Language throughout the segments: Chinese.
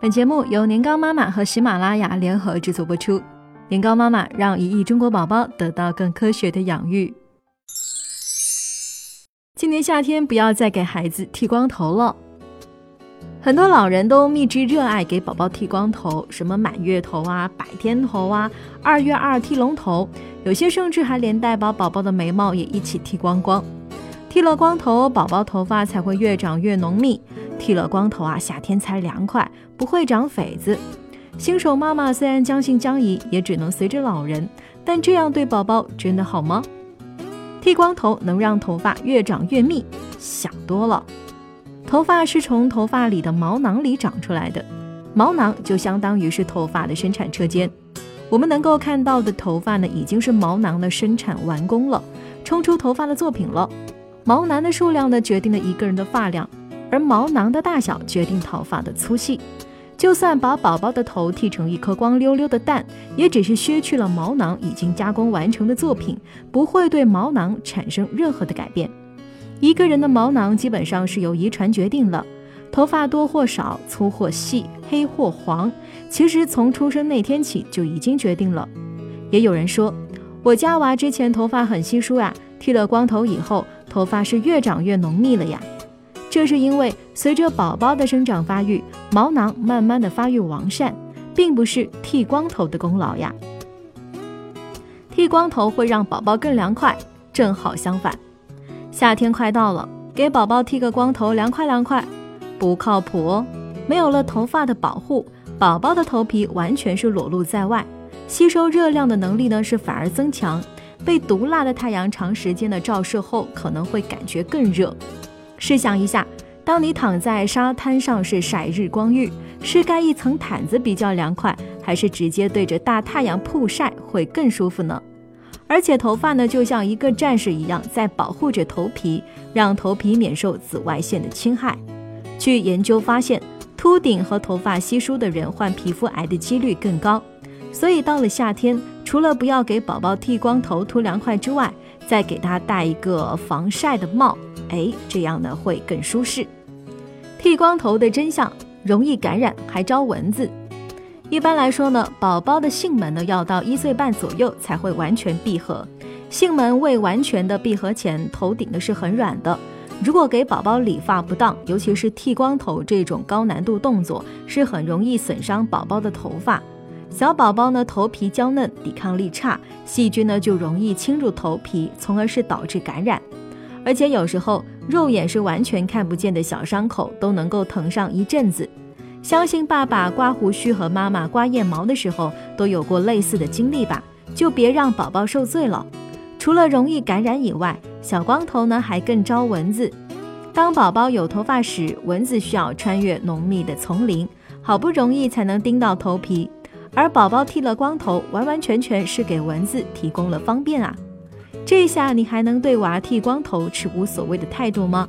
本节目由年糕妈妈和喜马拉雅联合制作播出。年糕妈妈让一亿中国宝宝得到更科学的养育。今年夏天不要再给孩子剃光头了。很多老人都密之热爱给宝宝剃光头，什么满月头啊、百天头啊、二月二剃龙头，有些甚至还连带把宝宝的眉毛也一起剃光光。剃了光头，宝宝头发才会越长越浓密。剃了光头啊，夏天才凉快，不会长痱子。新手妈妈虽然将信将疑，也只能随着老人。但这样对宝宝真的好吗？剃光头能让头发越长越密，想多了。头发是从头发里的毛囊里长出来的，毛囊就相当于是头发的生产车间。我们能够看到的头发呢，已经是毛囊的生产完工了，冲出头发的作品了。毛囊的数量呢，决定了一个人的发量。而毛囊的大小决定头发的粗细，就算把宝宝的头剃成一颗光溜溜的蛋，也只是削去了毛囊已经加工完成的作品，不会对毛囊产生任何的改变。一个人的毛囊基本上是由遗传决定了，头发多或少，粗或细，黑或黄，其实从出生那天起就已经决定了。也有人说，我家娃之前头发很稀疏呀，剃了光头以后，头发是越长越浓密了呀。这是因为随着宝宝的生长发育，毛囊慢慢的发育完善，并不是剃光头的功劳呀。剃光头会让宝宝更凉快，正好相反。夏天快到了，给宝宝剃个光头，凉快凉快，不靠谱哦。没有了头发的保护，宝宝的头皮完全是裸露在外，吸收热量的能力呢是反而增强。被毒辣的太阳长时间的照射后，可能会感觉更热。试想一下，当你躺在沙滩上是晒日光浴，是盖一层毯子比较凉快，还是直接对着大太阳曝晒会更舒服呢？而且头发呢，就像一个战士一样，在保护着头皮，让头皮免受紫外线的侵害。据研究发现，秃顶和头发稀疏的人患皮肤癌的几率更高。所以到了夏天，除了不要给宝宝剃光头涂凉快之外，再给他戴一个防晒的帽。哎，这样呢会更舒适。剃光头的真相，容易感染，还招蚊子。一般来说呢，宝宝的性门呢要到一岁半左右才会完全闭合。性门未完全的闭合前，头顶呢是很软的。如果给宝宝理发不当，尤其是剃光头这种高难度动作，是很容易损伤宝宝的头发。小宝宝呢头皮娇嫩，抵抗力差，细菌呢就容易侵入头皮，从而是导致感染。而且有时候肉眼是完全看不见的小伤口都能够疼上一阵子，相信爸爸刮胡须和妈妈刮腋毛的时候都有过类似的经历吧？就别让宝宝受罪了。除了容易感染以外，小光头呢还更招蚊子。当宝宝有头发时，蚊子需要穿越浓密的丛林，好不容易才能叮到头皮，而宝宝剃了光头，完完全全是给蚊子提供了方便啊。这下你还能对娃剃光头持无所谓的态度吗？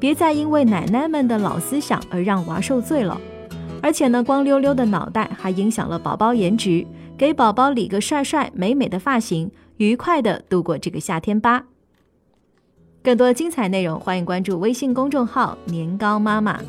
别再因为奶奶们的老思想而让娃受罪了。而且呢，光溜溜的脑袋还影响了宝宝颜值，给宝宝理个帅帅美美的发型，愉快的度过这个夏天吧。更多精彩内容，欢迎关注微信公众号“年糕妈妈”。